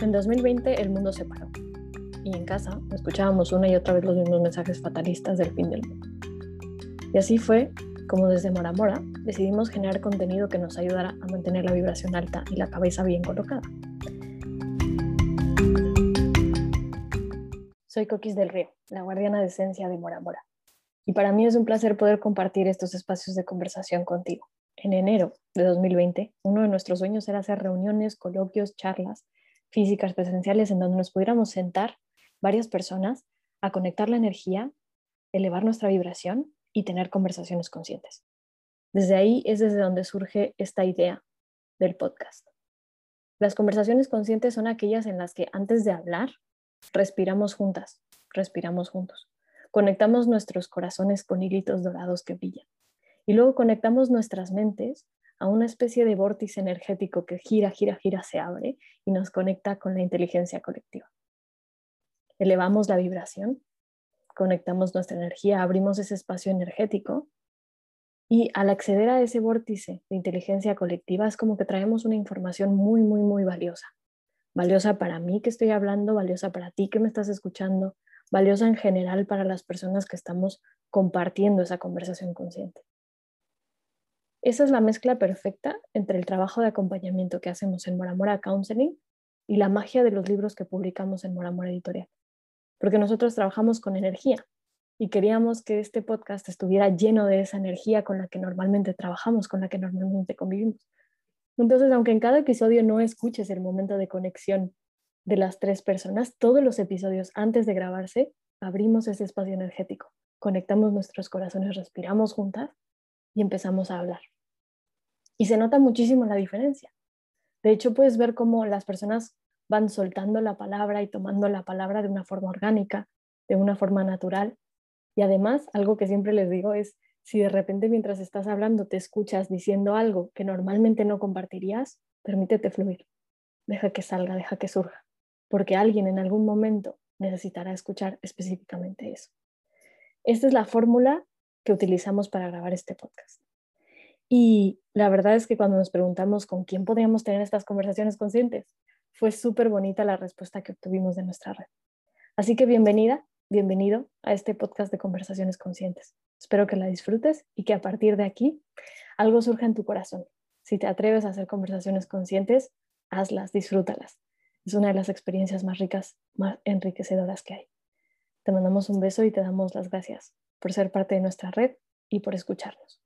En 2020 el mundo se paró y en casa escuchábamos una y otra vez los mismos mensajes fatalistas del fin del mundo. Y así fue como desde Mora Mora decidimos generar contenido que nos ayudara a mantener la vibración alta y la cabeza bien colocada. Soy Coquis del Río, la guardiana de esencia de Mora Mora. Y para mí es un placer poder compartir estos espacios de conversación contigo. En enero de 2020, uno de nuestros sueños era hacer reuniones, coloquios, charlas físicas presenciales en donde nos pudiéramos sentar varias personas a conectar la energía, elevar nuestra vibración y tener conversaciones conscientes. Desde ahí es desde donde surge esta idea del podcast. Las conversaciones conscientes son aquellas en las que antes de hablar, respiramos juntas, respiramos juntos. Conectamos nuestros corazones con hilitos dorados que brillan. Y luego conectamos nuestras mentes a una especie de vórtice energético que gira, gira, gira, se abre y nos conecta con la inteligencia colectiva. Elevamos la vibración, conectamos nuestra energía, abrimos ese espacio energético y al acceder a ese vórtice de inteligencia colectiva es como que traemos una información muy, muy, muy valiosa. Valiosa para mí que estoy hablando, valiosa para ti que me estás escuchando, valiosa en general para las personas que estamos compartiendo esa conversación consciente. Esa es la mezcla perfecta entre el trabajo de acompañamiento que hacemos en Moramora Counseling y la magia de los libros que publicamos en Moramora Editorial. Porque nosotros trabajamos con energía y queríamos que este podcast estuviera lleno de esa energía con la que normalmente trabajamos, con la que normalmente convivimos. Entonces, aunque en cada episodio no escuches el momento de conexión de las tres personas, todos los episodios antes de grabarse, abrimos ese espacio energético, conectamos nuestros corazones, respiramos juntas y empezamos a hablar. Y se nota muchísimo la diferencia. De hecho, puedes ver cómo las personas van soltando la palabra y tomando la palabra de una forma orgánica, de una forma natural. Y además, algo que siempre les digo es, si de repente mientras estás hablando te escuchas diciendo algo que normalmente no compartirías, permítete fluir. Deja que salga, deja que surja, porque alguien en algún momento necesitará escuchar específicamente eso. Esta es la fórmula que utilizamos para grabar este podcast. Y la verdad es que cuando nos preguntamos con quién podríamos tener estas conversaciones conscientes, fue súper bonita la respuesta que obtuvimos de nuestra red. Así que bienvenida, bienvenido a este podcast de conversaciones conscientes. Espero que la disfrutes y que a partir de aquí algo surja en tu corazón. Si te atreves a hacer conversaciones conscientes, hazlas, disfrútalas. Es una de las experiencias más ricas, más enriquecedoras que hay. Te mandamos un beso y te damos las gracias por ser parte de nuestra red y por escucharnos.